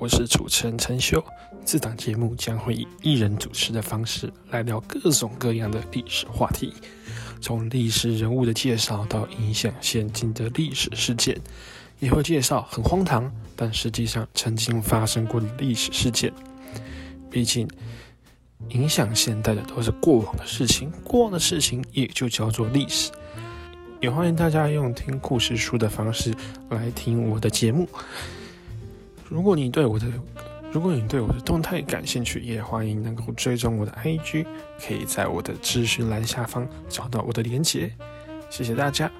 我是主持人陈秀。这档节目将会以一人主持的方式来聊各种各样的历史话题，从历史人物的介绍到影响现今的历史事件，也会介绍很荒唐但实际上曾经发生过的历史事件。毕竟，影响现代的都是过往的事情，过往的事情也就叫做历史。也欢迎大家用听故事书的方式来听我的节目。如果你对我的，如果你对我的动态感兴趣，也欢迎能够追踪我的 IG，可以在我的资讯栏下方找到我的连结。谢谢大家。